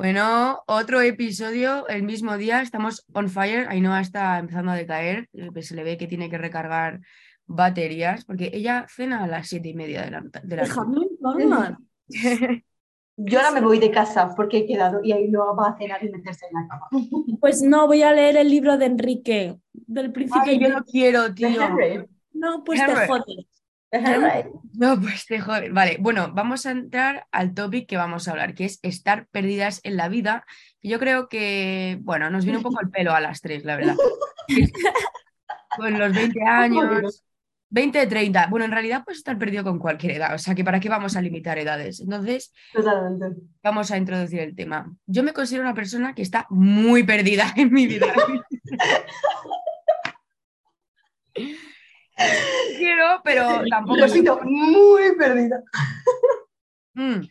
Bueno, otro episodio, el mismo día, estamos on fire. Ainhoa está empezando a decaer, pues se le ve que tiene que recargar baterías, porque ella cena a las siete y media de la, de la paz. Yo ahora me voy de casa porque he quedado y ahí no va a cenar y meterse en la cama. Pues no, voy a leer el libro de Enrique, del príncipe. Ay, yo lo quiero, tío. No, pues te jodes. No, pues te joder. Vale, bueno, vamos a entrar al topic que vamos a hablar, que es estar perdidas en la vida. Y Yo creo que, bueno, nos viene un poco al pelo a las tres, la verdad. Con los 20 años, 20, 30. Bueno, en realidad puedes estar perdido con cualquier edad, o sea que ¿para qué vamos a limitar edades? Entonces, Totalmente. vamos a introducir el tema. Yo me considero una persona que está muy perdida en mi vida. Quiero, pero tampoco. Lo siento, muy perdida. Mm.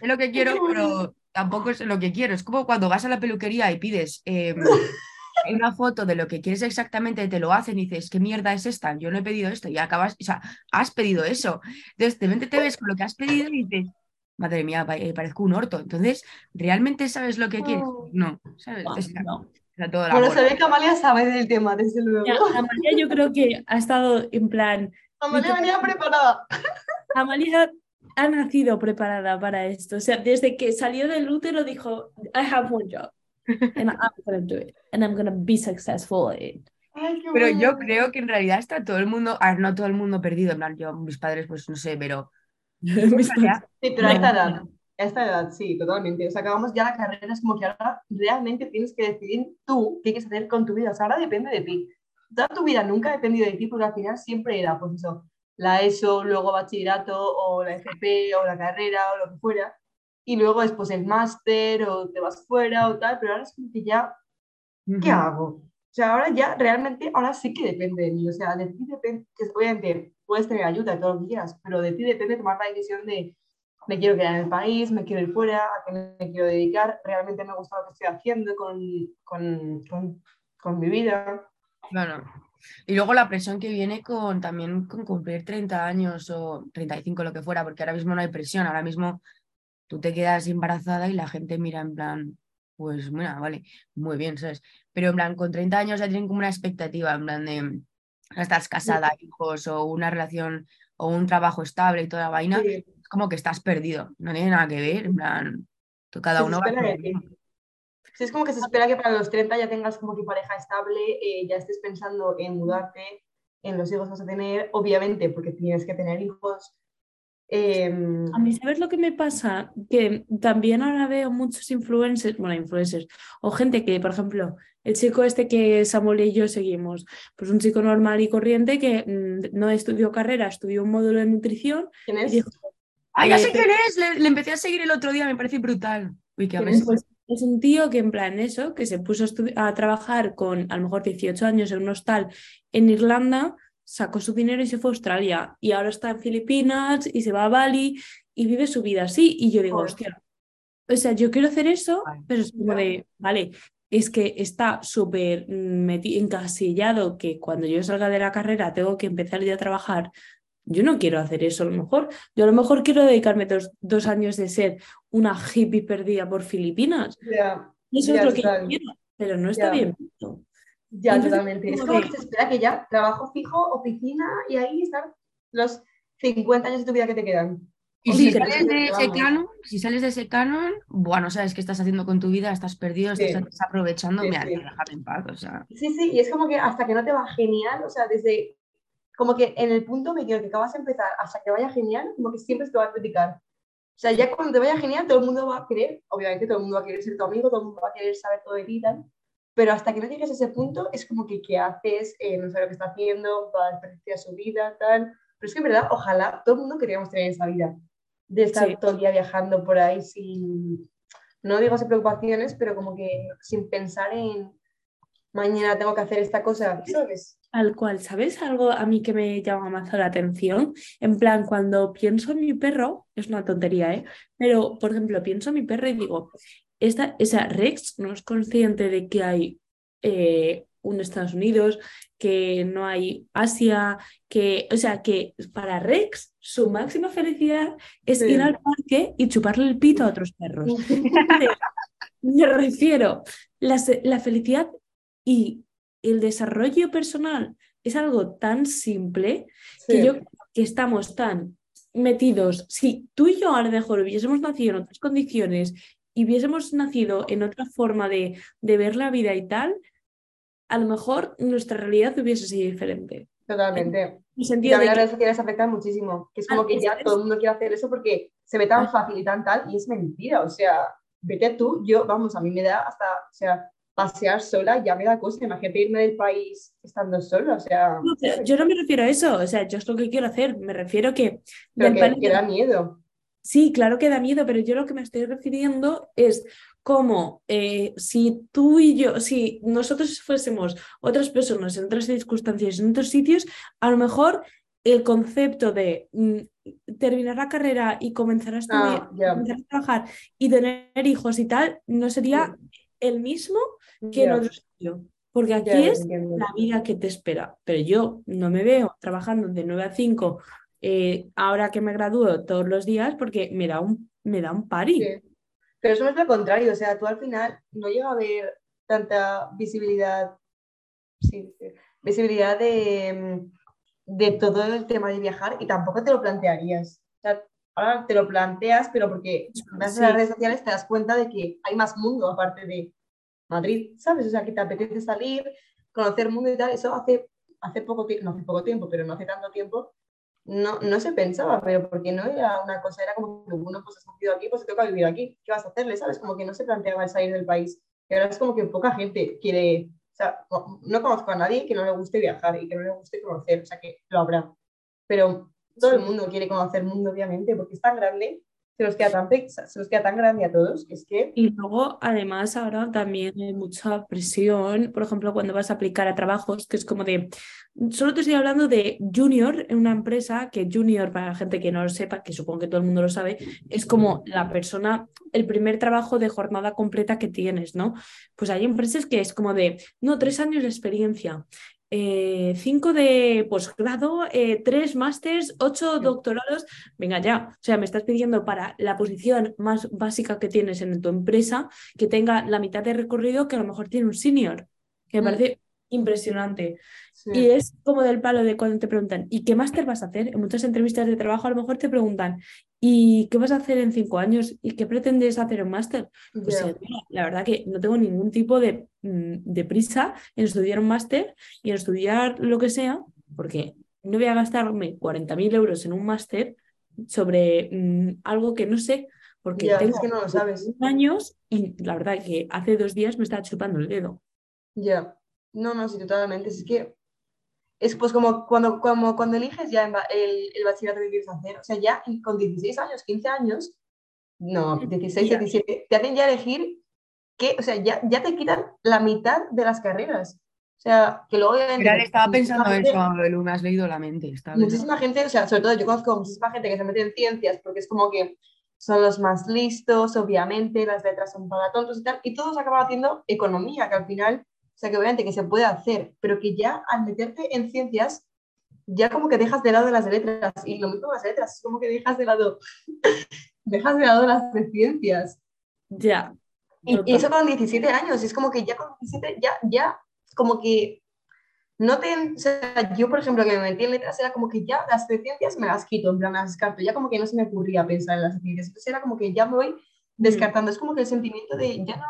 Es lo que quiero, pero tampoco es lo que quiero. Es como cuando vas a la peluquería y pides eh, una foto de lo que quieres exactamente, te lo hacen y dices, ¿qué mierda es esta? Yo no he pedido esto y acabas, o sea, has pedido eso. Entonces, de repente te ves con lo que has pedido y dices, madre mía, eh, parezco un orto. Entonces, ¿realmente sabes lo que quieres? No. No, ¿sabes? Sea, No. Sea, todo Bueno, se ve que Amalia sabe del tema, desde luego. Ya, Amalia yo creo que ha estado en plan, Amalia venía preparada. Amalia ha nacido preparada para esto. O sea, desde que salió del útero dijo, I have one job. And I'm gonna do it. And I'm gonna be successful at it. Ay, Pero yo creo que en realidad está todo el mundo, a ver, no todo el mundo perdido, en plan, yo, mis padres, pues no sé, pero. Sí, pero a esta No. edad, a esta edad, sí, totalmente. O sea, acabamos ya la carrera, es como que ahora realmente tienes que decidir tú qué quieres hacer con tu vida. O sea, ahora depende de ti. Toda tu vida nunca ha dependido de ti, porque al final siempre era, pues eso, la ESO, luego bachillerato, o la FP, o la carrera, o lo que fuera. Y luego después el máster, o te vas fuera, o tal, pero ahora es como que ya, ¿qué Ujú. hago? O sea, ahora ya realmente, ahora sí que depende de mí. O sea, de ti depende, que obviamente puedes tener ayuda y todo lo que quieras, pero de ti depende tomar la decisión de me quiero quedar en el país, me quiero ir fuera, a qué me quiero dedicar, realmente me gusta lo que estoy haciendo con, con, con, con mi vida. Claro. Y luego la presión que viene con también con cumplir 30 años o 35, lo que fuera, porque ahora mismo no hay presión, ahora mismo tú te quedas embarazada y la gente mira en plan, pues mira, vale, muy bien, ¿sabes? Pero en plan, con 30 años ya tienen como una expectativa, en plan de estás casada, hijos o una relación o un trabajo estable y toda la vaina, Sí, como que estás perdido, no tiene nada que ver, en plan, tú cada uno va a. Sí, es como que se espera que para los 30 ya tengas como que pareja estable, eh, ya estés pensando en mudarte, en los hijos que vas a tener, obviamente, porque tienes que tener hijos. Em, A mí, ¿sabes lo que me pasa? Que también ahora veo muchos influencers, bueno, influencers, o gente que, por ejemplo, el chico este que Samuel y yo seguimos, pues un chico normal y corriente que mm, no estudió carrera, estudió un módulo de nutrición ¿Quién y es? dijo, Ah, ya Eh, sé pero- quién es, le, le empecé a seguir el otro día, me parece brutal. Uy, qué ¿Quién aves- es? pues es un tío que en plan eso, que se puso a, trabajar con a lo mejor 18 años en un hostal en Irlanda, sacó su dinero y se fue a Australia y ahora está en Filipinas y se va a Bali y vive su vida así y yo digo, hostia, o sea, yo quiero hacer eso, pero es como de, vale, es que está súper encasillado que cuando yo salga de la carrera tengo que empezar ya a trabajar. Yo no quiero hacer eso a lo mejor. Yo a lo mejor quiero dedicarme dos, dos años de ser una hippie perdida por Filipinas. Eso es lo que yo quiero, pero no está bien visto. ya, Entonces, totalmente. Es como que se espera que ya trabajo fijo, oficina y ahí están los 50 años de tu vida que te quedan. Y si sales de ese canon, si sales de ese canon, bueno, sabes qué estás haciendo con tu vida, estás perdido, estás Sí. desaprovechando, Sí, déjame en paz, o sea. Sí, sí, y es como que hasta que no te va genial, o sea, desde como que en el punto medio que acabas de empezar hasta que vaya genial, como que siempre te va a criticar. O sea, ya cuando te vaya genial, todo el mundo va a querer, obviamente todo el mundo va a querer ser tu amigo, todo el mundo va a querer saber todo de ti y tal, pero hasta que no llegues a ese punto, es como que qué haces, Eh, no sabe lo que está haciendo, va a desperdiciar su vida, tal. Pero es que en verdad, ojalá todo el mundo queríamos tener esa vida, de estar Sí. todo el día viajando por ahí sin, no digo sin preocupaciones, pero como que sin pensar en mañana tengo que hacer esta cosa, ¿sabes? Tal cual, ¿sabes? Algo a mí que me llama más la atención. En plan, cuando pienso en mi perro, es una tontería, ¿eh? Pero, por ejemplo, pienso en mi perro y digo, esta, esa Rex no es consciente de que hay eh, un Estados Unidos, que no hay Asia, que, o sea, que para Rex su máxima felicidad es Sí. ir al parque y chuparle el pito a otros perros. Me refiero, la, la felicidad y el desarrollo personal es algo tan simple que yo creo que estamos tan metidos. Si tú y yo a lo mejor hubiésemos nacido en otras condiciones y hubiésemos nacido en otra forma de, de ver la vida y tal, a lo mejor nuestra realidad hubiese sido diferente. Totalmente. En el Y sentido también de las redes sociales afectan muchísimo, que es como que ya es. todo el mundo quiere hacer eso porque se ve tan fácil y tan tal, y es mentira, o sea, vete tú, yo, vamos, a mí me da hasta, o sea, pasear sola ya me da cosa, imagínate irme del país estando sola, o sea, no, pero yo no me refiero a eso, o sea, yo es lo que quiero hacer, me refiero que pero que, da miedo. Sí, claro que da miedo, pero yo lo que me estoy refiriendo es como eh, si tú y yo, si nosotros fuésemos otras personas en otras circunstancias, en otros sitios, a lo mejor el concepto de mm, terminar la carrera y comenzar a estudiar, Ah, ya. comenzar a trabajar y tener hijos y tal, no sería el mismo que en Ya, otro sitio. Porque aquí es la vida que te espera. Pero yo no me veo trabajando de 9 a 5 eh, ahora que me gradúo todos los días porque me da un, me da un pari. Sí. Pero eso no es lo contrario, o sea, tú al final no llega a haber tanta visibilidad, sí, visibilidad de, mm, de todo el tema de viajar y tampoco te lo plantearías. O sea, ahora te lo planteas, pero porque gracias a las Sí. redes sociales te das cuenta de que hay más mundo aparte de Madrid, ¿sabes? O sea, que te apetece salir, conocer mundo y tal. Eso hace, hace poco tiempo, no hace poco tiempo, pero no hace tanto tiempo, no, no se pensaba, pero porque no era una cosa, era como que uno pues has nacido aquí, pues te toca vivir aquí, ¿qué vas a hacerle? ¿Sabes? Como que no se planteaba el salir del país. Y ahora es como que poca gente quiere, o sea, no, no conozco a nadie que no le guste viajar y que no le guste conocer, o sea, que lo habrá. Pero todo el mundo quiere conocer el mundo, obviamente, porque es tan grande, se nos queda tan, se nos queda tan grande a todos, que es que Y luego, además, ahora también hay mucha presión, por ejemplo, cuando vas a aplicar a trabajos, que es como de, solo te estoy hablando de junior en una empresa, que junior, para la gente que no lo sepa, que supongo que todo el mundo lo sabe, es como la persona, el primer trabajo de jornada completa que tienes, ¿no? Pues hay empresas que es como de, no, tres años de experiencia. Eh, cinco de posgrado, eh, tres másters, ocho doctorados, venga ya, o sea, me estás pidiendo para la posición más básica que tienes en tu empresa que tenga la mitad de recorrido que a lo mejor tiene un senior, que me Mm. parece impresionante. sí, Y es como del palo de cuando te preguntan, ¿y qué máster vas a hacer? En muchas entrevistas de trabajo a lo mejor te preguntan, ¿y qué vas a hacer en cinco años? ¿Y qué pretendes hacer en máster? Pues la verdad que no tengo ningún tipo de, mm, de prisa en estudiar un máster y en estudiar lo que sea, porque no voy a gastarme 40.000 euros en un máster sobre mm, algo que no sé, porque es tengo que no lo sabes. 21 años y la verdad que hace dos días me estaba chupando el dedo. Ya, no, no, sí, totalmente. Es que es pues como cuando, como cuando eliges ya el, el bachillerato que quieres hacer, o sea, ya con 16 años, 15 años, no, 16, Ya. 17, te hacen ya elegir que, o sea, ya, ya te quitan la mitad de las carreras. O sea, que luego obviamente... Mira, estaba pensando gente- eso, Belu, me has leído la mente. pensando. Muchísima gente, o sea, sobre todo yo conozco muchísima gente que se mete en ciencias porque es como que son los más listos, obviamente, las letras son para tontos y tal, y todos acaban haciendo economía, que al final, o sea, que obviamente que se puede hacer, pero que ya al meterte en ciencias, ya como que dejas de lado las letras, y lo mismo las letras, es como que dejas de lado, dejas de lado las de ciencias. Ya. Y, total. y eso con 17 años, y es como que ya con 17, ya, ya, como que no te, o sea, yo por ejemplo que me metí en letras era como que ya las de ciencias me las quito, en plan las descarto, ya como que no se me ocurría pensar en las de ciencias, entonces era como que ya me voy descartando, es como que el sentimiento de ya no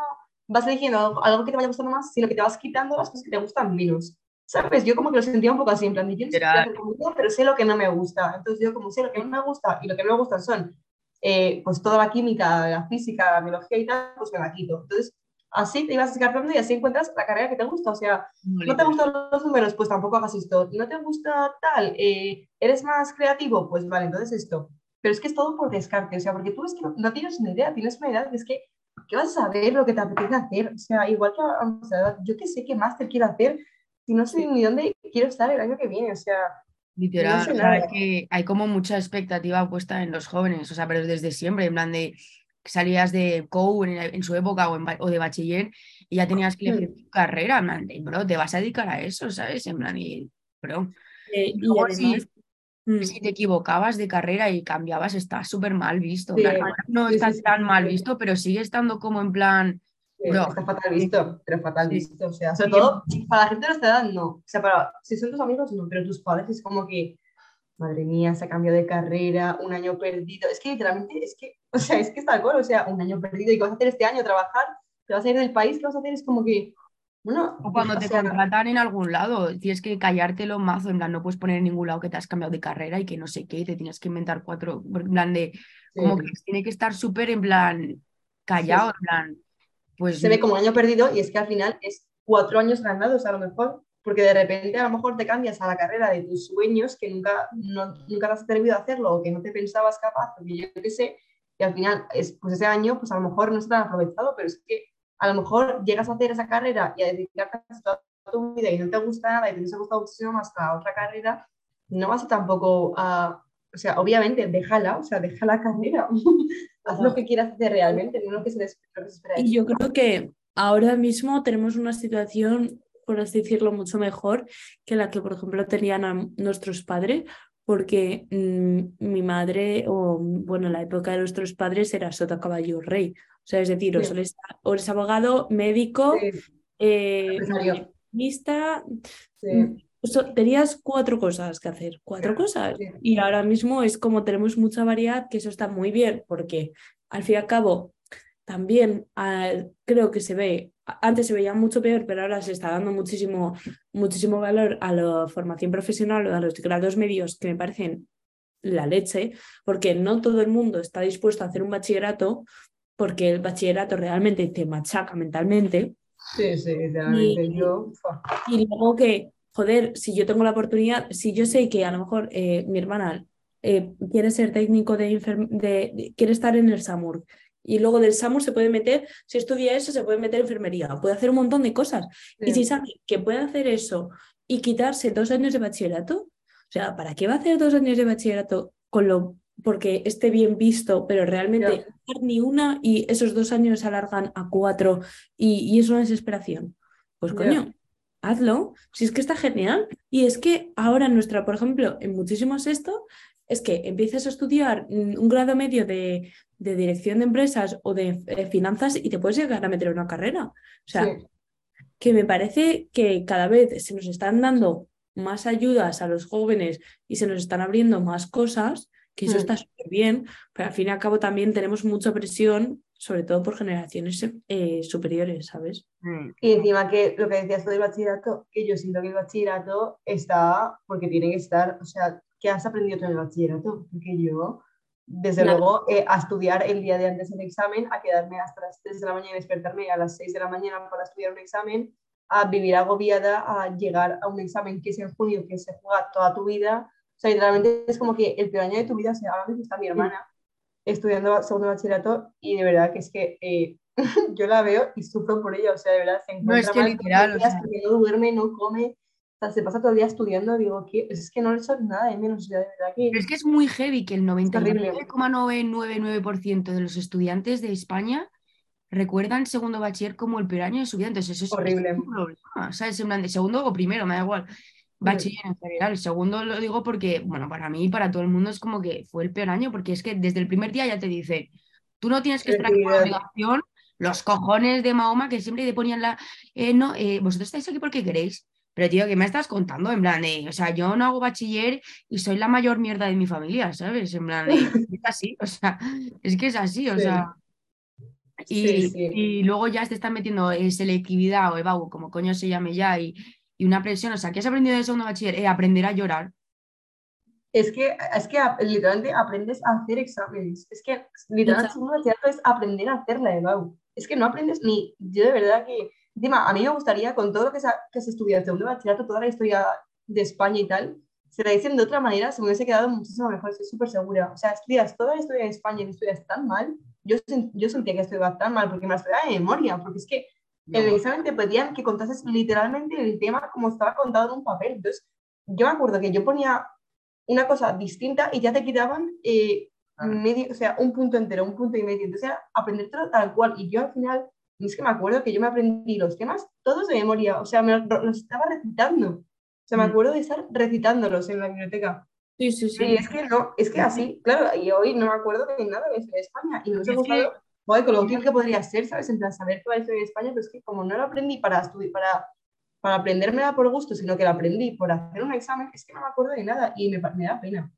vas eligiendo algo, algo que te vaya gustando más, sino que te vas quitando las cosas que te gustan menos. ¿Sabes? Yo como que lo sentía un poco así, en plan, yo no sé conmigo, pero sé lo que no me gusta. Entonces yo como sé lo que no me gusta y lo que no me gusta son eh, pues toda la química, la física, la biología y tal, pues me la quito. Entonces así te ibas descartando y así encuentras la carrera que te gusta. O sea, ¿no te gustan los números? Pues tampoco hagas esto. ¿No te gusta tal? Eh, ¿Eres más creativo? Pues vale, entonces esto. Pero es que es todo por descarte, o sea, porque tú es que no, no tienes una idea, tienes una idea que es que, ¿qué vas a saber lo que te apetece hacer? O sea, igual que yo que sé qué máster quiero hacer, si no sé ni dónde quiero estar el año que viene, o sea, Literal, No sé o sea, nada. es que hay como mucha expectativa puesta en los jóvenes, o sea, pero desde siempre, en plan de salías de COU en, en su época o, en o de bachiller y ya tenías que elegir tu carrera, en plan, de, bro, te vas a dedicar a eso, ¿sabes? En plan, y, bro, Eh, y luego además, si, mm, si te equivocabas de carrera y cambiabas, está súper mal visto. Sí, plan, no está sí, sí, tan mal visto, pero sigue estando como en plan, Bro. Está fatal visto, pero fatal visto. O sea, sobre todo para la gente de nuestra edad, no. O sea, para, si son tus amigos, no, pero tus padres es como que, madre mía, se ha cambiado de carrera, un año perdido. Es que literalmente, es que, o sea, es que está algo, o sea, un año perdido. ¿Y qué vas a hacer este año? ¿Trabajar? ¿Te vas a ir del país? ¿Qué vas a hacer? Es como que, bueno, o cuando o te sea, contratan en algún lado, tienes que callártelo mazo, en plan, no puedes poner en ningún lado que te has cambiado de carrera y que no sé qué, y te tienes que inventar cuatro, en plan de, como sí. que tiene que estar súper en plan callado, Sí, en plan, pues se ve como año perdido y es que al final es cuatro años ganados a lo mejor, porque de repente a lo mejor te cambias a la carrera de tus sueños que nunca, no, nunca te has atrevido a hacerlo o que no te pensabas capaz, porque yo qué sé, y al final es, pues ese año pues a lo mejor no está tan aprovechado, pero es que a lo mejor llegas a hacer esa carrera y a dedicarte a toda tu vida y no te gusta nada y te hubiese gustado muchísimo más la otra carrera, no vas a tampoco a... O sea, obviamente, déjala, o sea, deja la carrera. Haz lo que quieras hacer realmente, no lo que se, les- lo que se espera. Y yo creo que ahora mismo tenemos una situación, por así decirlo, mucho mejor que la que, por ejemplo, tenían nuestros padres, porque mm, mi madre, o bueno, en la época de nuestros padres era sota caballo rey. O sea, es decir, o eres, o eres abogado, médico, Sí, eh, sí. mm, so- tenías cuatro cosas que hacer, cuatro cosas. Y ahora mismo es como tenemos mucha variedad, que eso está muy bien, porque al fin y al cabo también ah, creo que se ve, antes se veía mucho peor, pero ahora se está dando muchísimo, muchísimo valor a la formación profesional o a los grados medios que me parecen la leche, porque no todo el mundo está dispuesto a hacer un bachillerato, porque el bachillerato realmente te machaca mentalmente. Sí, sí, literalmente. Y- Yo. Y luego que, joder, si yo tengo la oportunidad, si yo sé que a lo mejor eh, mi hermana eh, quiere ser técnico de, de- de- quiere estar en el SAMUR. Y luego del SAMUR se puede meter, si estudia eso, se puede meter en enfermería, puede hacer un montón de cosas. Y si sabe que puede hacer eso y quitarse dos años de bachillerato, o sea, ¿para qué va a hacer dos años de bachillerato con lo porque esté bien visto, pero realmente no ni una y esos dos años se alargan a cuatro y, y es una desesperación? Pues coño, hazlo, si es que está genial. Y es que ahora nuestra, por ejemplo, en muchísimos esto, es que empiezas a estudiar mm, un grado medio de, de dirección de empresas o de eh, finanzas y te puedes llegar a meter en una carrera. O sea, Sí. que me parece que cada vez se nos están dando más ayudas a los jóvenes y se nos están abriendo más cosas, que eso Mm. está súper bien, pero al fin y al cabo también tenemos mucha presión, sobre todo por generaciones eh, superiores, ¿sabes? Mm. Y encima que lo que decías tú del bachillerato, que yo siento que el bachillerato está porque tiene que estar, o sea, ¿qué has aprendido en el bachillerato? Porque yo, desde Nada. luego, eh, a estudiar el día de antes del examen, a quedarme hasta las 3 de la mañana y despertarme a las 6 de la mañana para estudiar un examen, a vivir agobiada, a llegar a un examen que es en junio, que se juega toda tu vida. O sea, literalmente es como que el peor año de tu vida, o sea, ahora mismo está mi hermana estudiando segundo bachillerato y de verdad que es que eh, yo la veo y sufro por ella, o sea, de verdad se encuentra es que mal literal, o sea. porque no duerme, no come, o sea, se pasa todo el día estudiando, digo, que es que no le echo nada de menos, de Pero es que es muy heavy que el horrible. 99,999% de los estudiantes de España recuerdan segundo bachiller como el peor año de su vida. Entonces, eso es, Horrible. es un problema, ¿sabes? En plan de segundo o primero, me da igual. Bachiller en general. El segundo lo digo porque, bueno, para mí y para todo el mundo es como que fue el peor año, porque es que desde el primer día ya te dice, tú no tienes que estar aquí por obligación, los cojones de Mahoma que siempre te ponían la, eh, no, eh, vosotros estáis aquí porque queréis. Pero tío, ¿qué me estás contando? En plan de, o sea, yo no hago bachiller y soy la mayor mierda de mi familia, ¿sabes? En plan es así, o sea, es que es así, o Sí. sea. Y, Sí, sí. y luego ya te están metiendo eh, selectividad o EBAU, como coño se llame ya, y, y una presión. O sea, ¿qué has aprendido de segundo bachiller? Eh, aprender a llorar. Es que, es que literalmente aprendes a hacer exámenes. Es que literalmente segundo bachillerato es aprender a hacer la EBAU. Es que no aprendes ni, yo de verdad que, encima, a mí me gustaría, con todo lo que se, que se estudia en segundo bachillerato, toda la historia de España y tal, se la dicen de otra manera, se me hubiese quedado muchísimo mejor, estoy súper segura. O sea, estudias toda la historia de España y estudias tan mal, yo, yo sentía que estudiaba tan mal porque me la estudiaba de memoria, porque es que en el examen te pedían que contases literalmente el tema como estaba contado en un papel. Entonces, yo me acuerdo que yo ponía una cosa distinta y ya te quitaban eh, medio, o sea, un punto entero, un punto y medio. Entonces era aprendértelo tal cual. Y yo al final, es que me acuerdo que yo me aprendí los temas todos de memoria, o sea, me los, estaba recitando. O sea, me acuerdo de estar recitándolos en la biblioteca. Sí, sí, sí. Y es que no, es que así, claro, y hoy no me acuerdo de nada de España. Y me hubiese Es que- gustado, joder, con lo útil que podría ser, ¿sabes? En plan, saber toda la historia de España, pero es que como no lo aprendí para estudiar, para, para aprendérmela por gusto, sino que la aprendí por hacer un examen, es que no me acuerdo de nada y me, me da pena.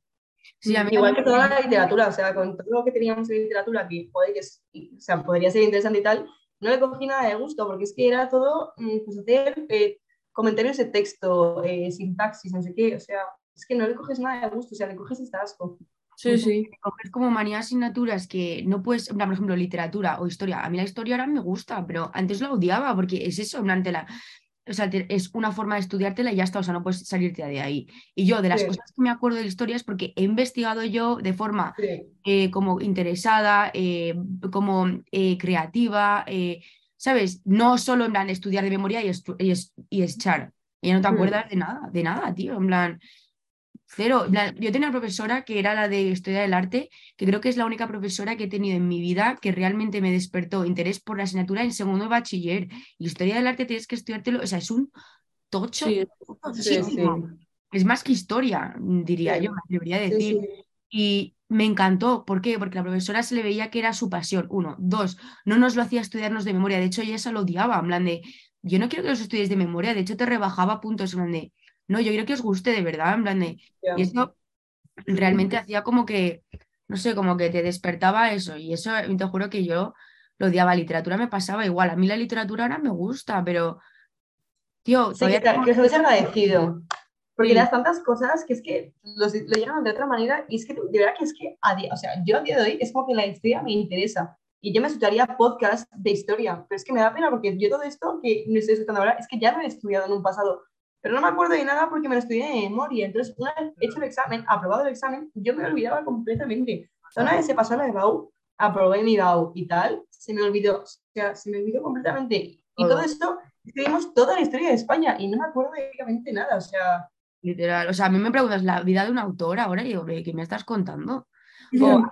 Sí, a mí Igual que toda la literatura, o sea, con todo lo que teníamos en literatura, que joder, que es- y, o sea, podría ser interesante y tal, no le cogí nada de gusto, porque es que era todo, mm, pues hacer eh, comentarios de texto, eh, sintaxis, no sé qué, o sea, es que no le coges nada de gusto, o sea, le coges hasta asco. Sí, sí. coger como manía asignaturas que no puedes, por ejemplo, literatura o historia. A mí la historia ahora me gusta, pero antes la odiaba porque es eso, en plan, te la- o sea, te- es una forma de estudiártela y ya está, o sea, no puedes salirte de ahí. Y yo, de las Sí. cosas que me acuerdo de la historia es porque he investigado yo de forma Sí, eh, como interesada, eh, como eh, creativa, eh, ¿sabes? No solo en plan estudiar de memoria y, estu- y, es- y echar. Y ya no te Mm. acuerdas de nada, de nada, tío. En plan, cero. Plan, yo tenía una profesora que era la de historia del arte, que creo que es la única profesora que he tenido en mi vida que realmente me despertó interés por la asignatura en segundo de bachiller. Y historia del arte tienes que estudiártelo, o sea, es un tocho Sí, sí, tochísimo. Es más que historia, diría Sí. yo, me atrevería a sí, decir. sí. Y me encantó. ¿Por qué? Porque la profesora se le veía que era su pasión. Uno. Dos, no nos lo hacía estudiarnos de memoria. De hecho, ella se lo odiaba. En plan de, yo no quiero que los estudies de memoria. De hecho, te rebajaba puntos. En plan de, no, yo quiero que os guste de verdad. En plan de, y eso realmente hacía como que, no sé, como que te despertaba eso. Y eso, te juro que yo lo odiaba. Literatura me pasaba igual. A mí la literatura ahora me gusta, pero, tío, Sí, todavía que, tengo- que se hubiese agradecido. Porque Sí. las tantas cosas que es que los, lo llegan de otra manera y es que de verdad que es que, a día, o sea, yo a día de hoy es como que la historia me interesa y yo me estudiaría podcast de historia, pero es que me da pena porque yo todo esto que me estoy estudiando ahora es que ya lo he estudiado en un pasado, pero no me acuerdo de nada porque me lo estudié de memoria. Entonces, una vez hecho el examen, aprobado el examen, yo me olvidaba completamente. O sea, una vez se pasó la de BAU, aprobé mi BAU y tal, se me olvidó, o sea, se me olvidó completamente. Y Todo. todo esto escribimos toda la historia de España y no me acuerdo prácticamente nada, o sea, Literal. O sea, a mí me preguntas la vida de un autor ahora y digo, "¿Pero ¿qué me estás contando?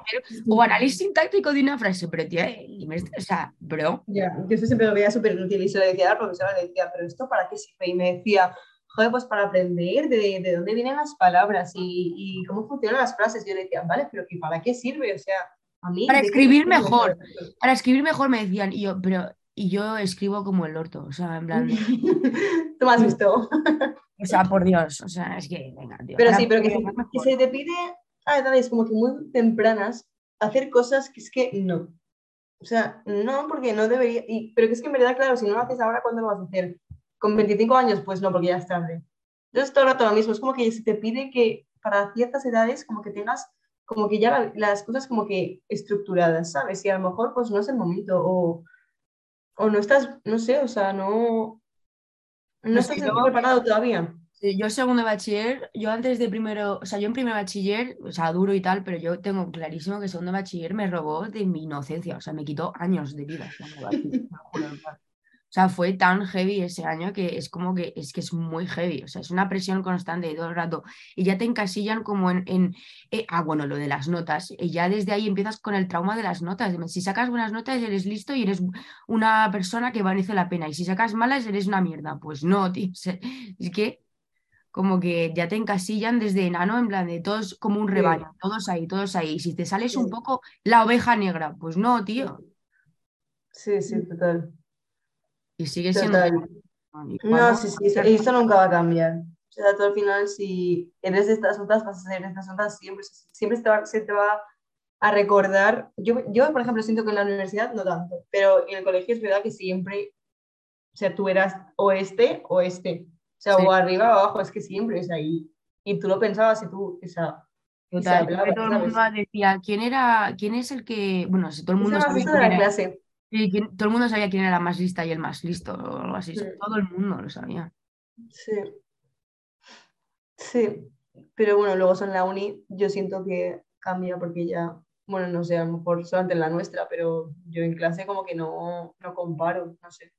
O, o análisis sintáctico de una frase, pero tía, y me- o sea, bro. ya, yo siempre lo veía súper útil y se lo decía a la profesora, le decía, pero ¿esto para qué sirve? Y me decía, joder, pues para aprender de, de dónde vienen las palabras y, y cómo funcionan las frases. Yo le decía, vale, pero ¿y para qué sirve? O sea, a mí... Para ¿de qué escribir mejor. Para escribir mejor me decían, y yo, pero, y yo escribo como el orto, o sea, en plan, Tú me has visto. o sea, por Dios, o sea, es que, venga, tío. Pero sí, pero que, se te pide a edades como que muy tempranas hacer cosas que es que no. O sea, no, porque no debería. Y, pero que es que en verdad, claro, si no lo haces ahora, ¿cuándo lo vas a hacer? ¿Con 25 años? Pues no, porque ya es tarde. Entonces, todo el rato lo mismo. Es como que se te pide que para ciertas edades, como que tengas, como que ya la- las cosas como que estructuradas, ¿sabes? Y a lo mejor, pues no es el momento. O, o no estás, no sé, o sea, no. No No estás preparado todavía. Yo segundo de bachiller, yo antes de primero, o sea, yo en primer bachiller, o sea, duro y tal, pero yo tengo clarísimo que segundo de bachiller me robó de mi inocencia, o sea, me quitó años de vida. bachiller, sea, fue tan heavy ese año que es como que es que es muy heavy, o sea, es una presión constante todo el rato y ya te encasillan como en, en eh, ah, bueno, lo de las notas, y ya desde ahí empiezas con el trauma de las notas. Si sacas buenas notas eres listo y eres una persona que merece la pena y si sacas malas eres una mierda. Pues no, tío, es que como que ya te encasillan desde enano, en plan de todos como un Sí. rebaño, todos ahí, todos ahí. Y si te sales Sí. un poco, la oveja negra, pues no, tío. Sí, sí, total. Y sigue siendo. No, sí, sí, eso- y esto nunca va a cambiar. O sea, tú al final, si eres de estas notas, vas a ser de estas notas siempre. Siempre se te va, se te va a recordar. Yo, yo, por ejemplo, siento que en la universidad no tanto, pero en el colegio es verdad que siempre, o sea, tú eras o este o este. O sea, Sí. o arriba o abajo, es que siempre es ahí. Y tú lo pensabas y tú, o sea, Total, todo el mundo decía, ¿quién era, quién es el que, bueno, si todo el Eso mundo eso quién era, clase. Sí, todo el mundo sabía quién era la más lista y el más listo o algo así, Sí. todo el mundo lo sabía. Sí. Sí, pero bueno, luego son la uni, yo siento que cambia porque ya, bueno, no sé, a lo mejor solamente en la nuestra, pero yo en clase como que no, no comparo, no sé.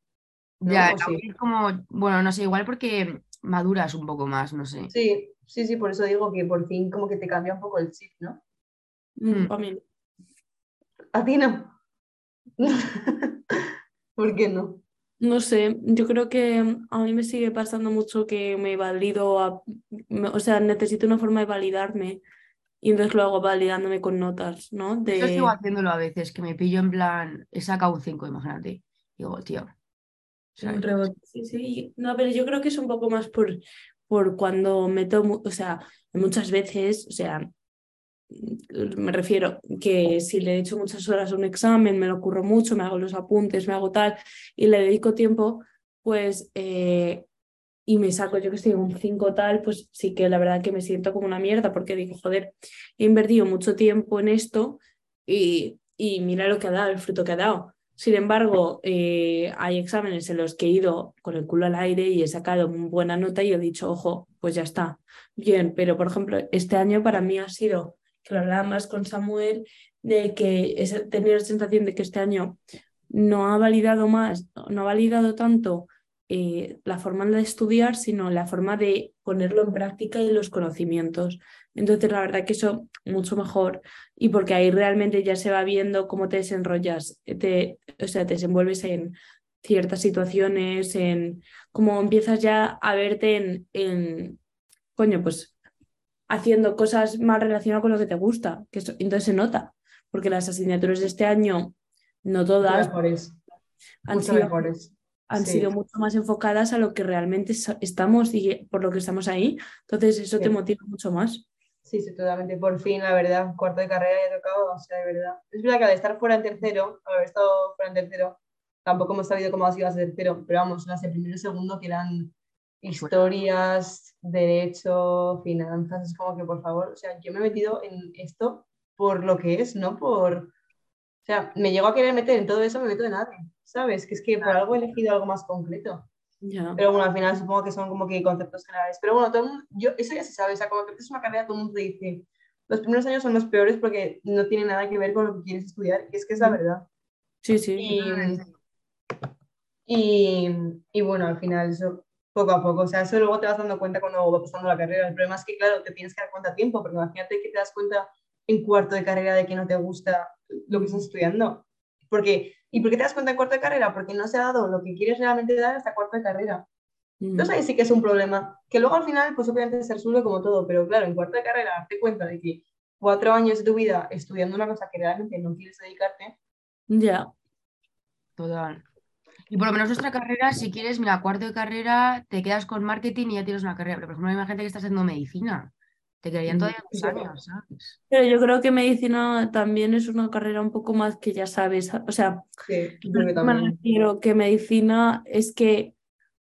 ¿No? Ya, ¿O la sí? uni es como, bueno, no sé, igual porque maduras un poco más, no sé. Sí, sí, sí, por eso digo que por fin como que te cambia un poco el chip, ¿no? Mm, pa' mí no. ¿A ti no? ¿Por qué no? No sé, yo creo que a mí me sigue pasando mucho que me valido, a- me- o sea, necesito una forma de validarme y entonces lo hago validándome con notas, ¿no? Yo sigo haciéndolo a veces, que me pillo en plan, he sacado un 5, imagínate. Digo, tío. un ¿sabes? rebote. Sí, sí. No, pero yo creo que es un poco más por, por cuando me tomo, o sea, muchas veces, o sea, me refiero que si le echo muchas horas a un examen, me lo curro mucho, me hago los apuntes, me hago tal, y le dedico tiempo, pues, eh, y me saco, yo que sé, un 5 tal, pues sí que la verdad que me siento como una mierda, porque digo, joder, he invertido mucho tiempo en esto y, y mira lo que ha dado, el fruto que ha dado. Sin embargo, eh, hay exámenes en los que he ido con el culo al aire y he sacado una buena nota y he dicho, ojo, pues ya está. Bien, pero por ejemplo, este año para mí ha sido, que lo hablaba más con Samuel, de que he tenido la sensación de que este año no ha validado más, no ha validado tanto eh, la forma de estudiar, sino la forma de ponerlo en práctica y los conocimientos. Entonces, la verdad que eso mucho mejor y porque ahí realmente ya se va viendo cómo te desenrollas, te, o sea, te desenvuelves en ciertas situaciones, en cómo empiezas ya a verte en, en coño, pues haciendo cosas más relacionadas con lo que te gusta, que eso, entonces se nota, porque las asignaturas de este año, no todas, mejores. han Mucho sido mejores. han Sí. sido mucho más enfocadas a lo que realmente estamos y por lo que estamos ahí. Entonces eso te Sí. motiva mucho más. Sí, sí, totalmente. Por fin, la verdad, cuarto de carrera ya he tocado, o sea, de verdad. Es verdad que al estar fuera en tercero, al haber estado fuera en tercero, tampoco hemos sabido cómo ha sido ser tercero, pero vamos, las de primero y segundo que eran historias, derecho, finanzas, es como que por favor, o sea, yo me he metido en esto por lo que es, no por, o sea, me llego a querer meter en todo eso, me meto en nadie, ¿sabes? Que es que por algo he elegido algo más concreto. Ya. Pero bueno, al final supongo que son como que conceptos generales. Pero bueno, todo el mundo- yo, eso ya se sabe, o sea, como que es una carrera, todo el mundo te dice, los primeros años son los peores porque no tiene nada que ver con lo que quieres estudiar, y es que es la verdad. Sí, sí. Y, y, y bueno, al final eso poco a poco, o sea, eso luego te vas dando cuenta cuando va pasando la carrera. El problema es que, claro, te tienes que dar cuenta a tiempo, porque imagínate que te das cuenta en cuarto de carrera de que no te gusta lo que estás estudiando. Porque, ¿Y por qué te das cuenta en cuarto de carrera? Porque no se ha dado lo que quieres realmente dar hasta cuarto de carrera. Entonces ahí sí que es un problema. Que luego al final, pues obviamente se resuelve como todo, pero claro, en cuarto de carrera, darte cuenta de que cuatro años de tu vida estudiando una cosa que realmente no quieres dedicarte, Ya. Total. Y por lo menos nuestra carrera, si quieres, mira, cuarto de carrera, te quedas con marketing y ya tienes una carrera. Pero por ejemplo, hay gente que está haciendo medicina. Te quedarían todavía dos años, ¿sabes? Pero yo creo que medicina también es una carrera un poco más que ya sabes. O sea, sí, yo creo que me también. refiero que medicina es que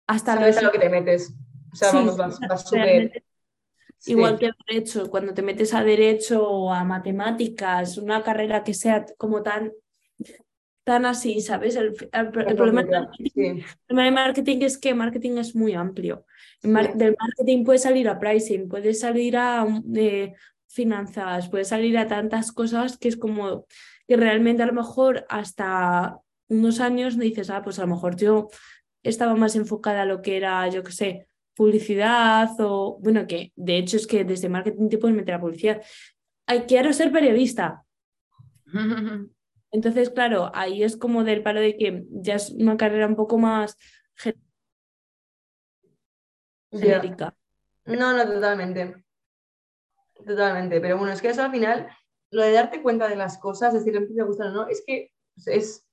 hasta Sabes a lo que te metes. O sea, Sí, vamos, vas, vas súper... sí. Igual que el derecho, cuando te metes a derecho o a matemáticas, una carrera que sea como tan, tan así, ¿sabes? El, el- el Tan problema, completa, marketing, sí. es que marketing es muy amplio. Sí. del marketing puede salir a pricing, puede salir a eh, finanzas, puede salir a tantas cosas que es como que realmente a lo mejor hasta unos años dices, ah, pues a lo mejor yo estaba más enfocada a lo que era, yo qué sé, publicidad o, bueno, que de hecho es que desde marketing te puedes meter a publicidad. Quiero ser periodista. Entonces, claro, ahí es como del palo de que ya es una carrera un poco más genérica. No, no, totalmente. Totalmente. Pero bueno, es que eso al final, lo de darte cuenta de las cosas, decir si te gustan o no, es que pues, es,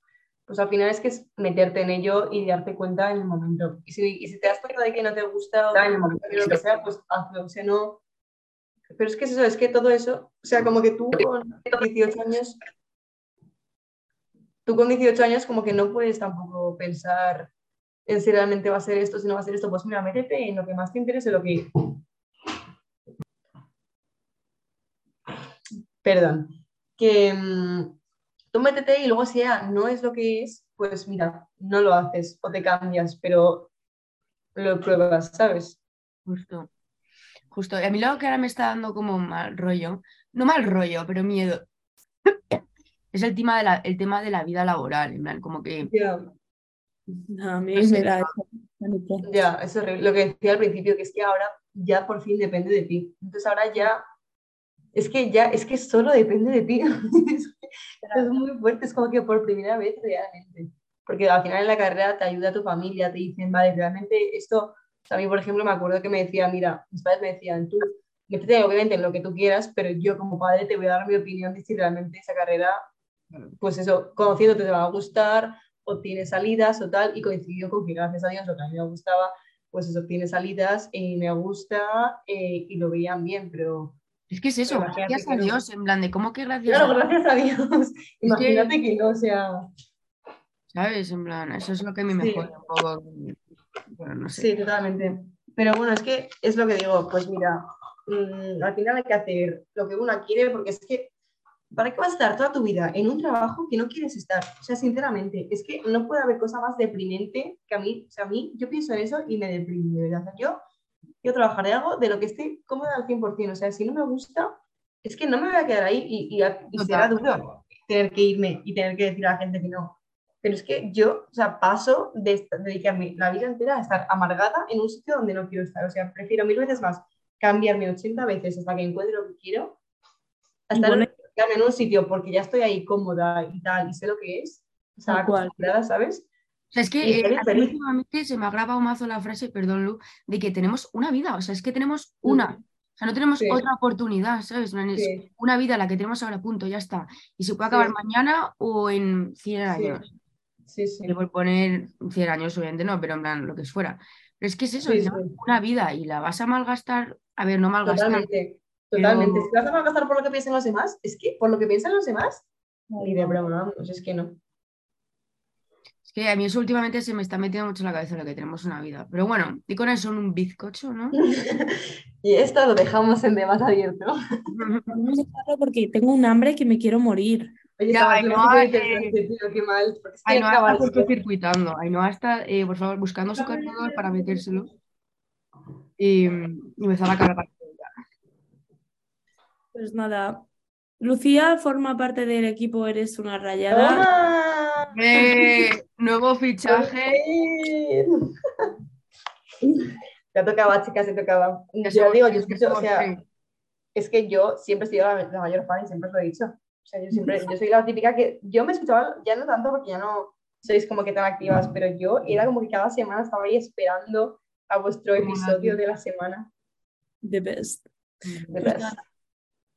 pues al final es que es meterte en ello y darte cuenta en el momento. Y si, y si te das cuenta de que no te gusta o en el no momento. te gusta, lo que sea, pues hazlo. O sea, no. Pero es que es eso, es que todo eso, o sea, como que tú con 18 años, tú con 18 años como que no puedes tampoco pensar en si realmente va a ser esto, si no va a ser esto, pues mira, métete en lo que más te interese, lo que... Perdón. Que mm, tú métete y luego si ya no es lo que es, pues mira, no lo haces o te cambias, pero lo pruebas, ¿sabes? Justo. Justo. Y a mí lo que ahora me está dando como mal rollo, no mal rollo, pero miedo, es el tema de la, el tema de la vida laboral. En plan, como que Ya, A mí No sé, me da ya, es horrible. Lo que decía al principio, que es que ahora ya por fin depende de ti. Entonces ahora ya es que ya, es que solo depende de ti. es muy fuerte, es como que por primera vez realmente. Porque al final en la carrera te ayuda a tu familia, te dicen, vale, realmente esto, a mí por ejemplo me acuerdo que me decía, mira, mis padres me decían, tú métete obviamente en lo que tú quieras, pero yo como padre te voy a dar mi opinión de si realmente esa carrera, pues eso, conociéndote te va a gustar, o tiene salidas o tal, y coincidió con que gracias a Dios lo que a mí me gustaba, pues eso, tiene salidas y me gusta eh, y lo veían bien, pero... Es que es eso, gracias a Dios, en plan de cómo que gracias claro, a gracias a Dios. Imagínate que... no, sea... ¿Sabes? En plan, eso es lo que a mí me jode un poco. Bueno, no sé. Sí, totalmente. Pero bueno, es que es lo que digo, pues mira, Mm, al final hay que hacer lo que uno quiere, porque es que, ¿para qué vas a estar toda tu vida en un trabajo que no quieres estar? O sea, sinceramente, es que no puede haber cosa más deprimente que a mí, o sea, a mí, yo pienso en eso y me deprime, de verdad. yo quiero trabajar de algo de lo que esté cómoda al 100%, o sea, si no me gusta, es que no me voy a quedar ahí y, y, será duro tener que irme y tener que decir a la gente que no. Pero es que yo, o sea, paso de, dedicarme la vida entera a estar amargada en un sitio donde no quiero estar. O sea, prefiero mil veces más cambiarme 80 veces hasta que encuentre lo que quiero, hasta en un sitio porque ya estoy ahí cómoda y tal, y sé lo que es, o sea, acostumbrada, ¿sabes? O sea, es que eh, últimamente se me ha grabado mazo la frase, perdón Lu, de que tenemos una vida, o sea, es que tenemos una, o sea, no tenemos otra oportunidad, ¿sabes? Una vida la que tenemos ahora, punto, ya está. Y se puede acabar mañana o en 100 años. Sí, sí. Le voy a poner 100 años, obviamente no, pero en plan, lo que fuera. Pero es que es eso, es una vida y la vas a malgastar, a ver, no malgastar. Totalmente, totalmente. Si vas a malgastar por lo que piensan los demás, es que por lo que piensan los demás, ni de broma, pues es que no. Es que a mí eso últimamente se me está metiendo mucho en la cabeza lo que tenemos una vida. Pero bueno, y con eso un bizcocho, ¿no? y esto lo dejamos en debate abierto. Vamos a dejarlo porque tengo un hambre que me quiero morir. Oye, ya, Ainhoa, eh, qué mal. Ainhoa está justo circuitando. Ainhoa está, eh, por favor, buscando su cargador para metérselo y, y empezar a cargar. Pues nada, Lucía forma parte del equipo Eres una rayada. Eh, nuevo fichaje. Ya tocaba, chicas, se tocaba. Yo digo, yo escucho, o sea, es que yo siempre he sido la, la mayor fan y siempre os lo he dicho. O sea, yo siempre, yo soy la típica que, yo me escuchaba, ya no tanto porque ya no sois como que tan activas, pero yo era como que cada semana estaba ahí esperando a vuestro episodio de la semana. The best. The best.